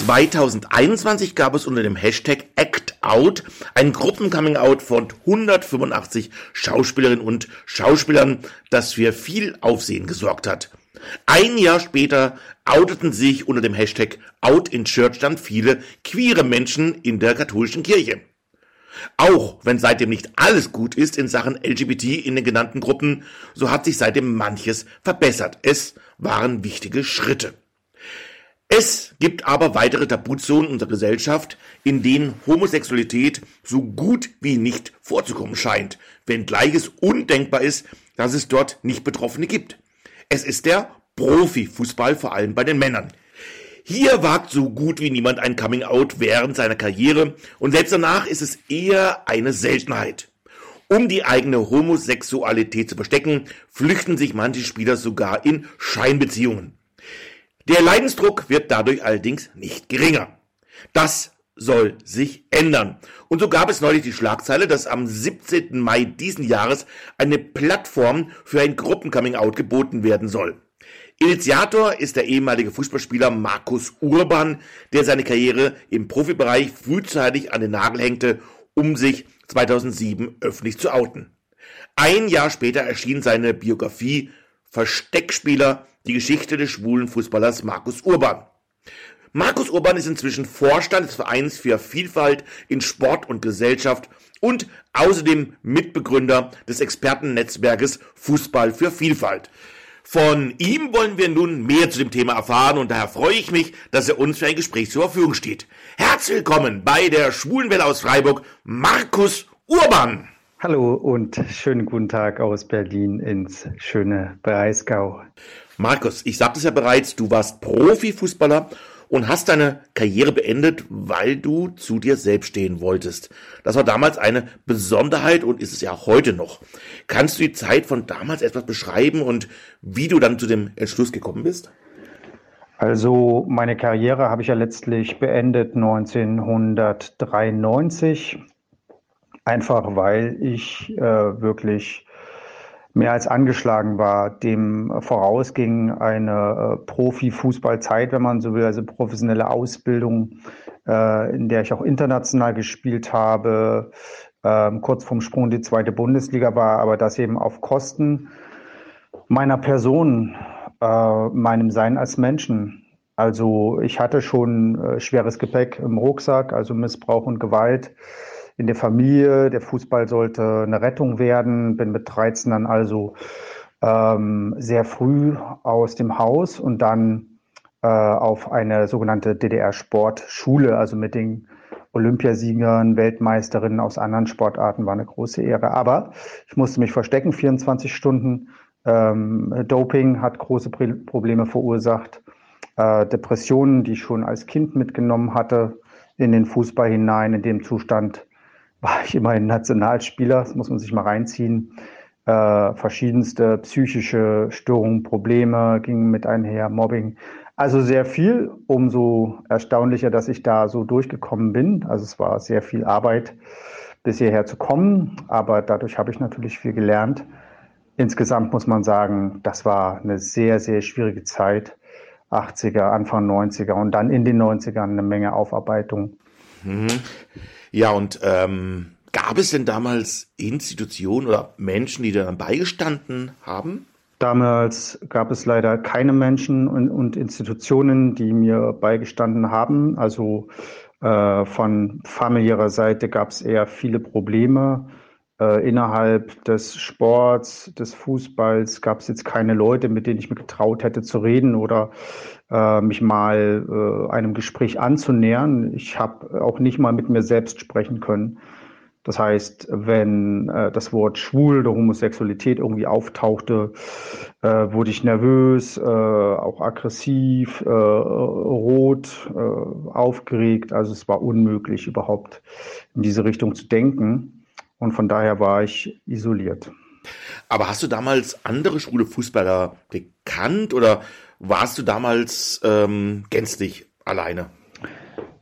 2021 gab es unter dem Hashtag ActOut ein Gruppen-Coming-out von 185 Schauspielerinnen und Schauspielern, das für viel Aufsehen gesorgt hat. Ein Jahr später outeten sich unter dem Hashtag Out in Church dann viele queere Menschen in der katholischen Kirche. Auch wenn seitdem nicht alles gut ist in Sachen LGBT in den genannten Gruppen, so hat sich seitdem manches verbessert. Es waren wichtige Schritte. Es gibt aber weitere Tabuzonen unserer Gesellschaft, in denen Homosexualität so gut wie nicht vorzukommen scheint, wenngleich es undenkbar ist, dass es dort nicht Betroffene gibt. Es ist der Profifußball, vor allem bei den Männern. Hier wagt so gut wie niemand ein Coming-out während seiner Karriere und selbst danach ist es eher eine Seltenheit. Um die eigene Homosexualität zu verstecken, flüchten sich manche Spieler sogar in Scheinbeziehungen. Der Leidensdruck wird dadurch allerdings nicht geringer. Das soll sich ändern. Und so gab es neulich die Schlagzeile, dass am 17. Mai diesen Jahres eine Plattform für ein Gruppen-Coming-out geboten werden soll. Initiator ist der ehemalige Fußballspieler Markus Urban, der seine Karriere im Profibereich frühzeitig an den Nagel hängte, um sich 2007 öffentlich zu outen. Ein Jahr später erschien seine Biografie Versteckspieler die Geschichte des schwulen Fußballers Markus Urban. Markus Urban ist inzwischen Vorstand des Vereins für Vielfalt in Sport und Gesellschaft und außerdem Mitbegründer des Expertennetzwerkes Fußball für Vielfalt. Von ihm wollen wir nun mehr zu dem Thema erfahren und daher freue ich mich, dass er uns für ein Gespräch zur Verfügung steht. Herzlich willkommen bei der Schwulenwelle aus Freiburg, Markus Urban. Hallo und schönen guten Tag aus Berlin ins schöne Breisgau. Markus, ich sagte es ja bereits, du warst Profifußballer und hast deine Karriere beendet, weil du zu dir selbst stehen wolltest. Das war damals eine Besonderheit und ist es ja heute noch. Kannst du die Zeit von damals etwas beschreiben und wie du dann zu dem Entschluss gekommen bist? Also meine Karriere habe ich ja letztlich beendet 1993, einfach weil ich äh, wirklich mehr als angeschlagen war. Dem vorausging eine äh, Profifußballzeit, wenn man so will, also professionelle Ausbildung, äh, in der ich auch international gespielt habe, äh, kurz vorm Sprung in die zweite Bundesliga war, aber das eben auf Kosten meiner Person, äh, meinem Sein als Menschen. Also ich hatte schon äh, schweres Gepäck im Rucksack, also Missbrauch und Gewalt in der Familie. Der Fußball sollte eine Rettung werden. Bin mit 13 dann also ähm, sehr früh aus dem Haus und dann äh, auf eine sogenannte DDR-Sportschule, also mit den Olympiasiegern, Weltmeisterinnen aus anderen Sportarten, war eine große Ehre. Aber ich musste mich verstecken, 24 Stunden. Ähm, Doping hat große Probleme verursacht. Äh, Depressionen, die ich schon als Kind mitgenommen hatte, in den Fußball hinein. In dem Zustand war ich immerhin Nationalspieler, das muss man sich mal reinziehen. Äh, verschiedenste psychische Störungen, Probleme gingen mit einher, Mobbing. Also sehr viel, umso erstaunlicher, dass ich da so durchgekommen bin. Also es war sehr viel Arbeit, bis hierher zu kommen, aber dadurch habe ich natürlich viel gelernt. Insgesamt muss man sagen, das war eine sehr, sehr schwierige Zeit. 80er, Anfang 90er und dann in den 90ern eine Menge Aufarbeitung. Mhm. Ja, und ähm, gab es denn damals Institutionen oder Menschen, die daran beigestanden haben? Damals gab es leider keine Menschen und, und Institutionen, die mir beigestanden haben. Also äh, von familiärer Seite gab es eher viele Probleme. Äh, innerhalb des Sports, des Fußballs gab es jetzt keine Leute, mit denen ich mir getraut hätte zu reden oder äh, mich mal äh, einem Gespräch anzunähern. Ich habe auch nicht mal mit mir selbst sprechen können. Das heißt, wenn äh, das Wort schwul oder Homosexualität irgendwie auftauchte, äh, wurde ich nervös, äh, auch aggressiv, rot, aufgeregt. Also es war unmöglich, überhaupt in diese Richtung zu denken. Und von daher war ich isoliert. Aber hast du damals andere schwule Fußballer gekannt oder warst du damals ähm, gänzlich alleine?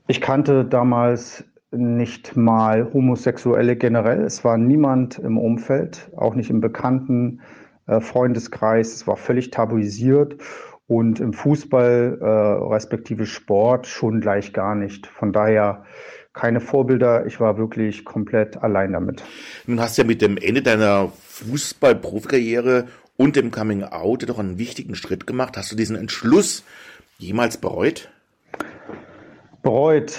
Ich kannte damals nicht mal Homosexuelle generell. Es war niemand im Umfeld, auch nicht im bekannten äh, Freundeskreis. Es war völlig tabuisiert. und im Fußball, äh, respektive Sport, schon gleich gar nicht. Von daher keine Vorbilder. Ich war wirklich komplett allein damit. Nun hast du ja mit dem Ende deiner Fußball-Profikarriere und dem Coming Out doch einen wichtigen Schritt gemacht. Hast du diesen Entschluss jemals bereut? Bereut,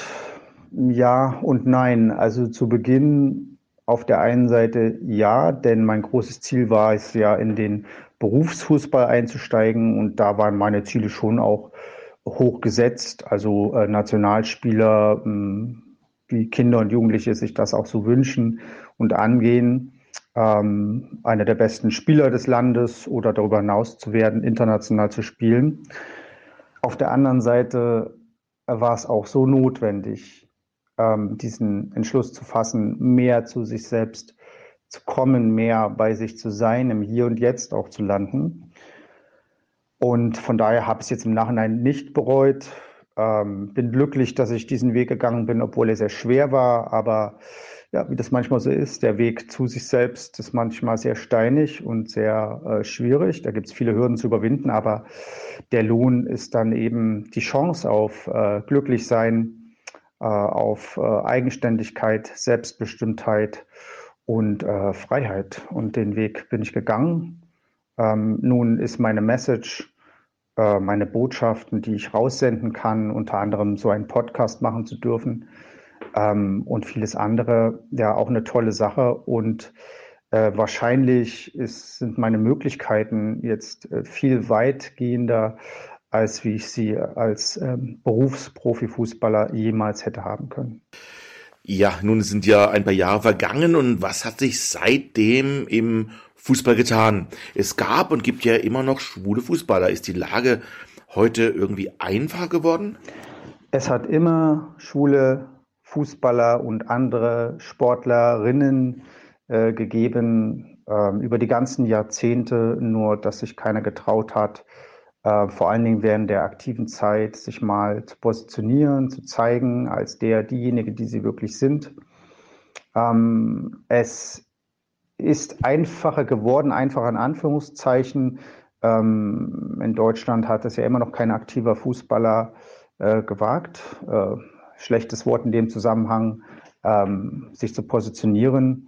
ja und nein. Also zu Beginn auf der einen Seite ja, denn mein großes Ziel war es ja, in den Berufsfußball einzusteigen und da waren meine Ziele schon auch hoch gesetzt. Also äh, Nationalspieler, mh, hm, wie Kinder und Jugendliche sich das auch so wünschen und angehen, ähm, einer der besten Spieler des Landes oder darüber hinaus zu werden, international zu spielen. Auf der anderen Seite war es auch so notwendig, ähm, diesen Entschluss zu fassen, mehr zu sich selbst zu kommen, mehr bei sich zu sein, im Hier und Jetzt auch zu landen. Und von daher habe ich es jetzt im Nachhinein nicht bereut. Ähm, bin glücklich, dass ich diesen Weg gegangen bin, obwohl er sehr schwer war. Aber ja, wie das manchmal so ist, der Weg zu sich selbst ist manchmal sehr steinig und sehr äh, schwierig. Da gibt es viele Hürden zu überwinden, aber der Lohn ist dann eben die Chance auf äh, Glücklichsein, äh, auf äh, Eigenständigkeit, Selbstbestimmtheit und äh, Freiheit. Und den Weg bin ich gegangen. Ähm, nun ist meine Message, äh, meine Botschaften, die ich raussenden kann, unter anderem so einen Podcast machen zu dürfen ähm, und vieles andere, ja auch eine tolle Sache. Und äh, wahrscheinlich ist, sind meine Möglichkeiten jetzt äh, viel weitgehender, als wie ich sie als ähm, Berufsprofifußballer jemals hätte haben können. Ja, nun sind ja ein paar Jahre vergangen und was hat sich seitdem im Fußball getan. Es gab und gibt ja immer noch schwule Fußballer. Ist die Lage heute irgendwie einfacher geworden? Es hat immer schwule Fußballer und andere Sportlerinnen äh, gegeben, äh, über die ganzen Jahrzehnte, nur dass sich keiner getraut hat, äh, vor allen Dingen während der aktiven Zeit, sich mal zu positionieren, zu zeigen als der, diejenige, die sie wirklich sind. Ähm, es ist einfacher geworden, einfacher in Anführungszeichen. Ähm, in Deutschland hat es ja immer noch kein aktiver Fußballer äh, gewagt. Äh, schlechtes Wort in dem Zusammenhang, ähm, sich zu positionieren.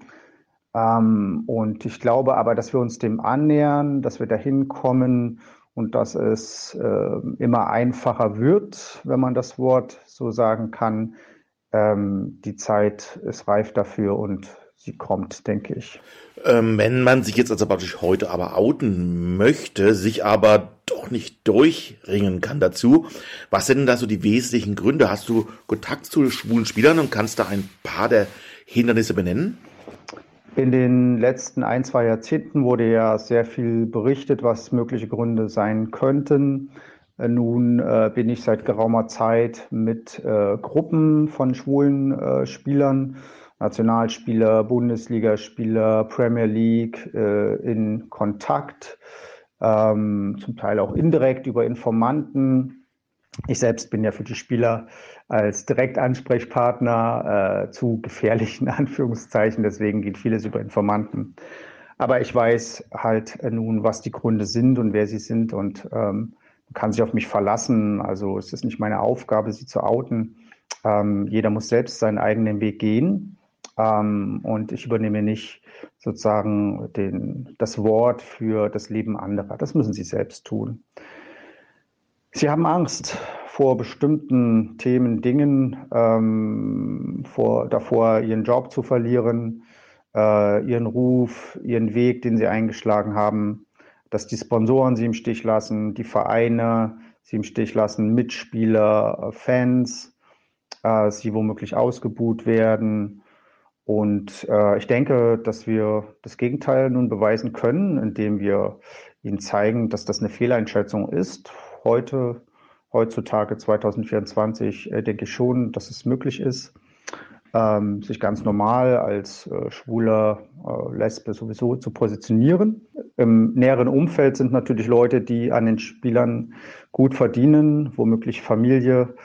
Ähm, und ich glaube aber, dass wir uns dem annähern, dass wir dahin kommen und dass es äh, immer einfacher wird, wenn man das Wort so sagen kann. Ähm, die Zeit ist reif dafür und sie kommt, denke ich. Ähm, wenn man sich jetzt also praktisch heute aber outen möchte, sich aber doch nicht durchringen kann dazu, was sind denn da so die wesentlichen Gründe? Hast du Kontakt zu schwulen Spielern und kannst da ein paar der Hindernisse benennen? In den letzten ein, zwei Jahrzehnten wurde ja sehr viel berichtet, was mögliche Gründe sein könnten. Äh, nun äh, bin ich seit geraumer Zeit mit äh, Gruppen von schwulen äh, Spielern Nationalspieler, Bundesligaspieler, Premier League äh, in Kontakt, ähm, zum Teil auch indirekt über Informanten. Ich selbst bin ja für die Spieler als Direktansprechpartner äh, zu gefährlichen Anführungszeichen, deswegen geht vieles über Informanten. Aber ich weiß halt äh, nun, was die Gründe sind und wer sie sind und ähm, kann sich auf mich verlassen. Also es ist nicht meine Aufgabe, sie zu outen. Ähm, jeder muss selbst seinen eigenen Weg gehen. Ähm, und ich übernehme nicht sozusagen den, das Wort für das Leben anderer. Das müssen sie selbst tun. Sie haben Angst vor bestimmten Themen, Dingen, ähm, vor, davor, ihren Job zu verlieren, äh, ihren Ruf, ihren Weg, den sie eingeschlagen haben, dass die Sponsoren sie im Stich lassen, die Vereine sie im Stich lassen, Mitspieler, Fans, äh, sie womöglich ausgebuht werden, und äh, ich denke, dass wir das Gegenteil nun beweisen können, indem wir ihnen zeigen, dass das eine Fehleinschätzung ist. Heute, heutzutage 2024, äh, denke ich schon, dass es möglich ist, ähm, sich ganz normal als äh, schwuler äh, Lesbe sowieso zu positionieren. Im näheren Umfeld sind natürlich Leute, die an den Spielern gut verdienen, womöglich Familie,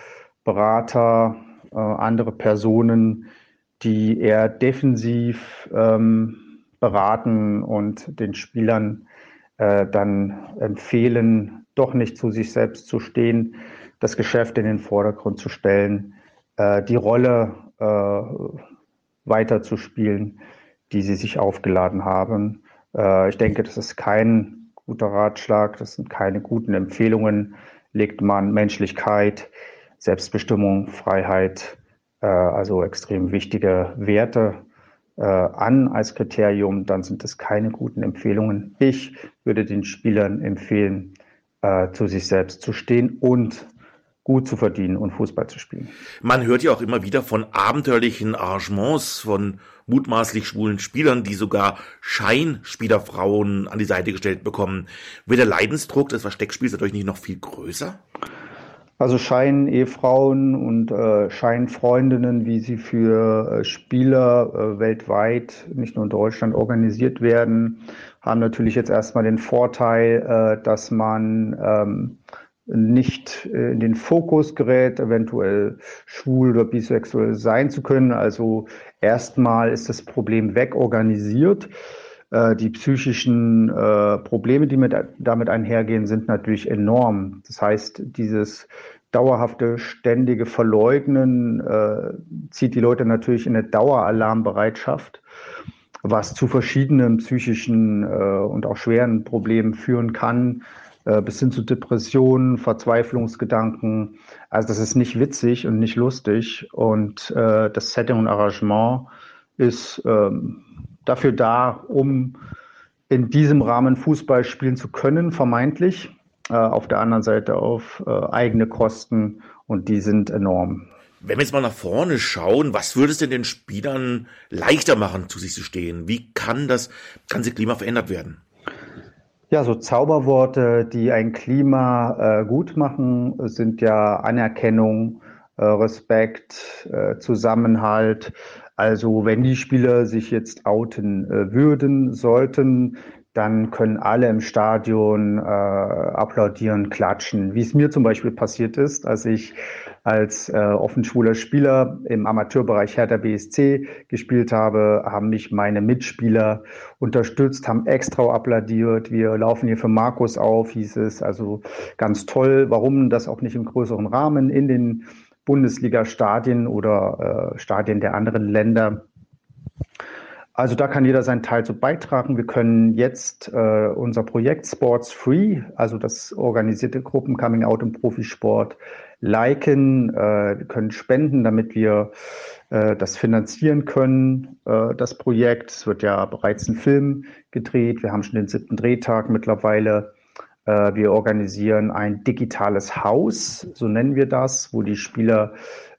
Berater, äh, andere Personen, die eher defensiv ähm, beraten und den Spielern äh, dann empfehlen, doch nicht zu sich selbst zu stehen, das Geschäft in den Vordergrund zu stellen, äh, die Rolle äh, weiterzuspielen, die sie sich aufgeladen haben. Äh, ich denke, das ist kein guter Ratschlag, das sind keine guten Empfehlungen. Legt man Menschlichkeit, Selbstbestimmung, Freiheit, äh, also extrem wichtige Werte äh, an als Kriterium, dann sind das keine guten Empfehlungen. Ich würde den Spielern empfehlen, äh, zu sich selbst zu stehen und gut zu verdienen und Fußball zu spielen. Man hört ja auch immer wieder von abenteuerlichen Arrangements von mutmaßlich schwulen Spielern, die sogar Scheinspielerfrauen an die Seite gestellt bekommen. Wird der Leidensdruck des Versteckspiels dadurch nicht noch viel größer? Also Schein-Ehefrauen und äh, Scheinfreundinnen, wie sie für äh, Spieler äh, weltweit, nicht nur in Deutschland, organisiert werden, haben natürlich jetzt erstmal den Vorteil, äh, dass man ähm, nicht äh, in den Fokus gerät, eventuell schwul oder bisexuell sein zu können. Also erstmal ist das Problem wegorganisiert. Äh, die psychischen Probleme, die mit, damit einhergehen, sind natürlich enorm. Das heißt, dieses dauerhafte, ständige Verleugnen zieht die Leute natürlich in eine Daueralarmbereitschaft, was zu verschiedenen psychischen äh, und auch schweren Problemen führen kann, äh, bis hin zu Depressionen, Verzweiflungsgedanken. Also das ist nicht witzig und nicht lustig. Und äh, das Setting und Arrangement ist ähm, dafür da, um in diesem Rahmen Fußball spielen zu können, vermeintlich. Äh, auf der anderen Seite auf äh, eigene Kosten und die sind enorm. Wenn wir jetzt mal nach vorne schauen, was würde es denn den Spielern leichter machen, zu sich zu stehen? Wie kann das ganze Klima verändert werden? Ja, so Zauberworte, die ein Klima äh, gut machen, sind ja Anerkennung, äh, Respekt, äh, Zusammenhalt, also wenn die Spieler sich jetzt outen äh, würden, sollten, dann können alle im Stadion äh, applaudieren, klatschen. Wie es mir zum Beispiel passiert ist, als ich als äh, offenschwuler Spieler im Amateurbereich Hertha BSC gespielt habe, haben mich meine Mitspieler unterstützt, haben extra applaudiert. Wir laufen hier für Markus auf, hieß es. Also ganz toll. Warum das auch nicht im größeren Rahmen in den Bundesliga-Stadien oder äh, Stadien der anderen Länder. Also da kann jeder seinen Teil zu beitragen. Wir können jetzt äh, unser Projekt Sports Free, also das organisierte Gruppen Coming Out im Profisport, liken. Äh, können spenden, damit wir äh, das finanzieren können, äh, das Projekt. Es wird ja bereits ein Film gedreht. Wir haben schon den siebten Drehtag mittlerweile. Äh, wir organisieren ein digitales Haus, so nennen wir das, wo die Spieler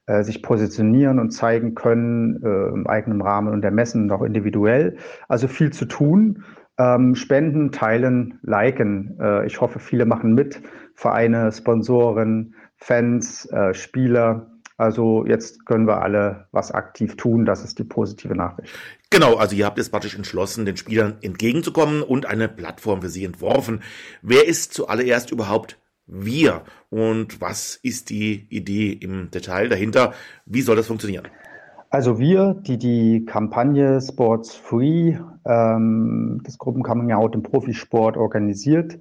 äh, sich positionieren und zeigen können äh, im eigenen Rahmen und ermessen und auch individuell. Also viel zu tun. Ähm, spenden, teilen, liken. ich hoffe, viele machen mit. Vereine, Sponsoren, Fans, Spieler. Also jetzt können wir alle was aktiv tun. Das ist die positive Nachricht. Genau, also ihr habt es praktisch entschlossen, den Spielern entgegenzukommen und eine Plattform für sie entworfen. Wer ist zuallererst überhaupt wir und was ist die Idee im Detail dahinter? Wie soll das funktionieren? Also wir, die die Kampagne Sports Free ähm, des Gruppen Coming Out im Profisport organisiert,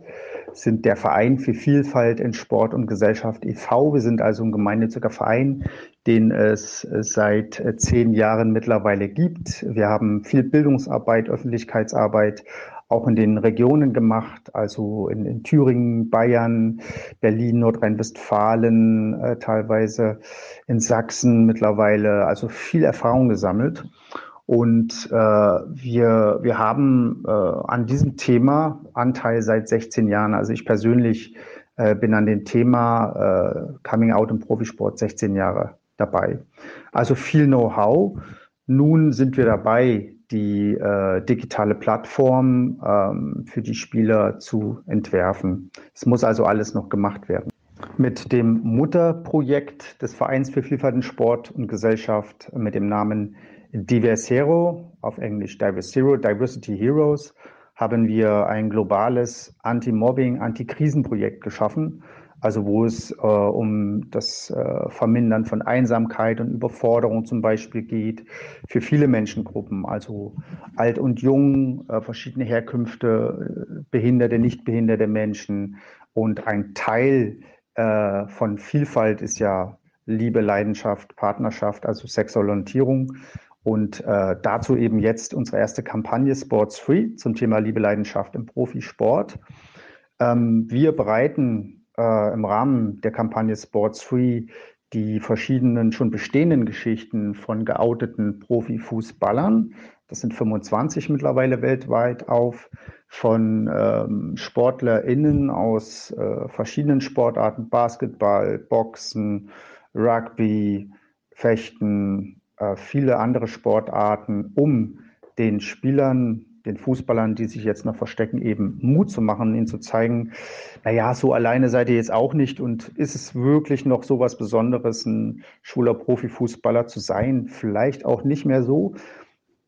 sind der Verein für Vielfalt in Sport und Gesellschaft e.V. Wir sind also ein gemeinnütziger Verein, den es seit zehn Jahren mittlerweile gibt. Wir haben viel Bildungsarbeit, Öffentlichkeitsarbeit auch in den Regionen gemacht, also in, in Thüringen, Bayern, Berlin, Nordrhein-Westfalen, äh, teilweise in Sachsen mittlerweile, also viel Erfahrung gesammelt. Und äh, wir, wir haben äh, an diesem Thema Anteil seit 16 Jahren. Also ich persönlich äh, bin an dem Thema äh, Coming Out im Profisport 16 Jahre dabei. Also viel Know-how. Nun sind wir dabei, die äh, digitale Plattform ähm, für die Spieler zu entwerfen. Es muss also alles noch gemacht werden. Mit dem Mutterprojekt des Vereins für Vielfalt in Sport und Gesellschaft mit dem Namen Diversero, auf Englisch Diversero, Diversity Heroes, haben wir ein globales Anti-Mobbing, Anti-Krisenprojekt geschaffen. Also wo es äh, um das äh, Vermindern von Einsamkeit und Überforderung zum Beispiel geht, für viele Menschengruppen, also alt und jung, äh, verschiedene Herkünfte, äh, behinderte, nicht behinderte Menschen. Und ein Teil äh, von Vielfalt ist ja Liebe, Leidenschaft, Partnerschaft, also Sexualisierung. Und äh, dazu eben jetzt unsere erste Kampagne Sports Free zum Thema Liebe, Leidenschaft im Profisport. Ähm, wir bereiten äh, im Rahmen der Kampagne Sports Free die verschiedenen schon bestehenden Geschichten von geouteten Profifußballern, das sind 25 mittlerweile weltweit auf, von ähm, SportlerInnen aus äh, verschiedenen Sportarten, Basketball, Boxen, Rugby, Fechten, äh, viele andere Sportarten, um den Spielern den Fußballern, die sich jetzt noch verstecken, eben Mut zu machen, ihnen zu zeigen, naja, so alleine seid ihr jetzt auch nicht und ist es wirklich noch so was Besonderes, ein schwuler Profifußballer zu sein? Vielleicht auch nicht mehr so.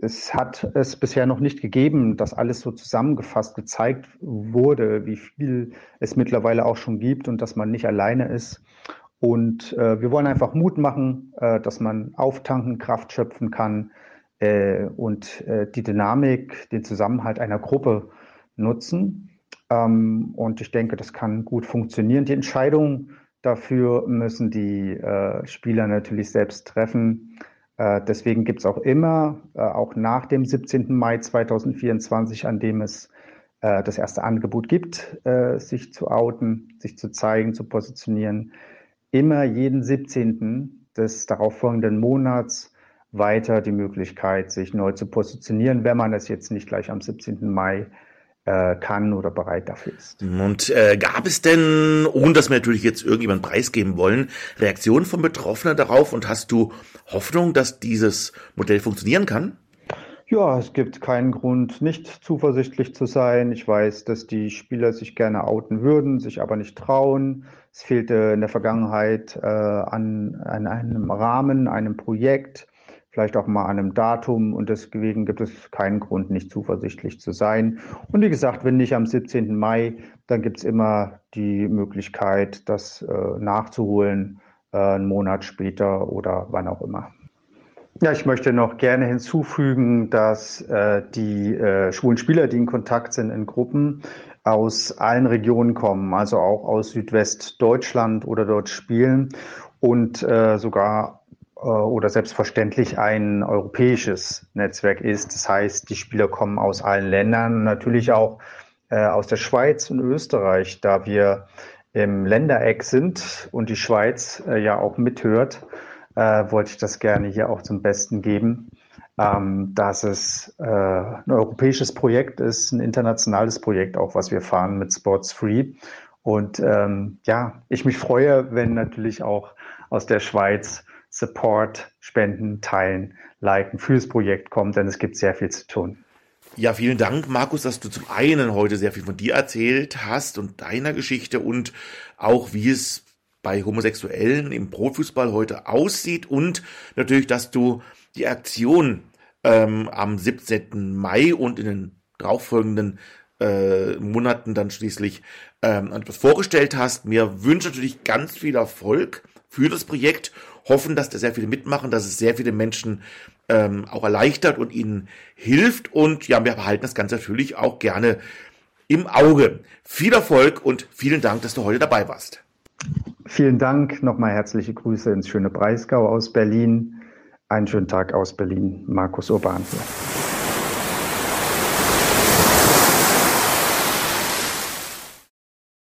Es hat es bisher noch nicht gegeben, dass alles so zusammengefasst gezeigt wurde, wie viel es mittlerweile auch schon gibt und dass man nicht alleine ist. Und äh, wir wollen einfach Mut machen, äh, dass man auftanken, Kraft schöpfen kann, äh, und äh, die Dynamik, den Zusammenhalt einer Gruppe nutzen. Ähm, und ich denke, das kann gut funktionieren. Die Entscheidung dafür müssen die äh, Spieler natürlich selbst treffen. Äh, deswegen gibt es auch immer, äh, auch nach dem 17. Mai 2024, an dem es äh, das erste Angebot gibt, sich zu outen, sich zu zeigen, zu positionieren, immer jeden 17. des darauffolgenden Monats weiter die Möglichkeit, sich neu zu positionieren, wenn man es jetzt nicht gleich am 17. Mai äh, kann oder bereit dafür ist. Und äh, gab es denn, ohne dass wir natürlich jetzt irgendjemand preisgeben wollen, Reaktionen von Betroffenen darauf und hast du Hoffnung, dass dieses Modell funktionieren kann? Ja, es gibt keinen Grund, nicht zuversichtlich zu sein. Ich weiß, dass die Spieler sich gerne outen würden, sich aber nicht trauen. Es fehlte in der Vergangenheit äh, an, an einem Rahmen, einem Projekt vielleicht auch mal an einem Datum und deswegen gibt es keinen Grund, nicht zuversichtlich zu sein. Und wie gesagt, wenn nicht am 17. Mai, dann gibt es immer die Möglichkeit, das äh, nachzuholen, äh, einen Monat später oder wann auch immer. Ja, ich möchte noch gerne hinzufügen, dass äh, die äh, schwulen Spieler, die in Kontakt sind in Gruppen, aus allen Regionen kommen, also auch aus Südwestdeutschland oder dort spielen und äh, sogar oder selbstverständlich ein europäisches Netzwerk ist. Das heißt, die Spieler kommen aus allen Ländern, natürlich auch äh, aus der Schweiz und Österreich, da wir im Ländereck sind und die Schweiz äh, ja auch mithört, äh, wollte ich das gerne hier auch zum Besten geben, ähm, dass es äh, ein europäisches Projekt ist, ein internationales Projekt auch, was wir fahren mit Sports Free. Und ähm, ja, ich mich freue, wenn natürlich auch aus der Schweiz Support, Spenden, Teilen, Liken fürs Projekt kommt, denn es gibt sehr viel zu tun. Ja, vielen Dank, Markus, dass du zum einen heute sehr viel von dir erzählt hast und deiner Geschichte und auch wie es bei Homosexuellen im Profifußball heute aussieht und natürlich, dass du die Aktion ähm, am 17. Mai und in den darauffolgenden äh, Monaten dann schließlich ähm, etwas vorgestellt hast. Mir wünsche natürlich ganz viel Erfolg für das Projekt hoffen, dass da sehr viele mitmachen, dass es sehr viele Menschen ähm, auch erleichtert und ihnen hilft. Und ja, wir behalten das Ganze natürlich auch gerne im Auge. Viel Erfolg und vielen Dank, dass du heute dabei warst. Vielen Dank. Nochmal herzliche Grüße ins schöne Breisgau aus Berlin. Einen schönen Tag aus Berlin. Markus Urban hier.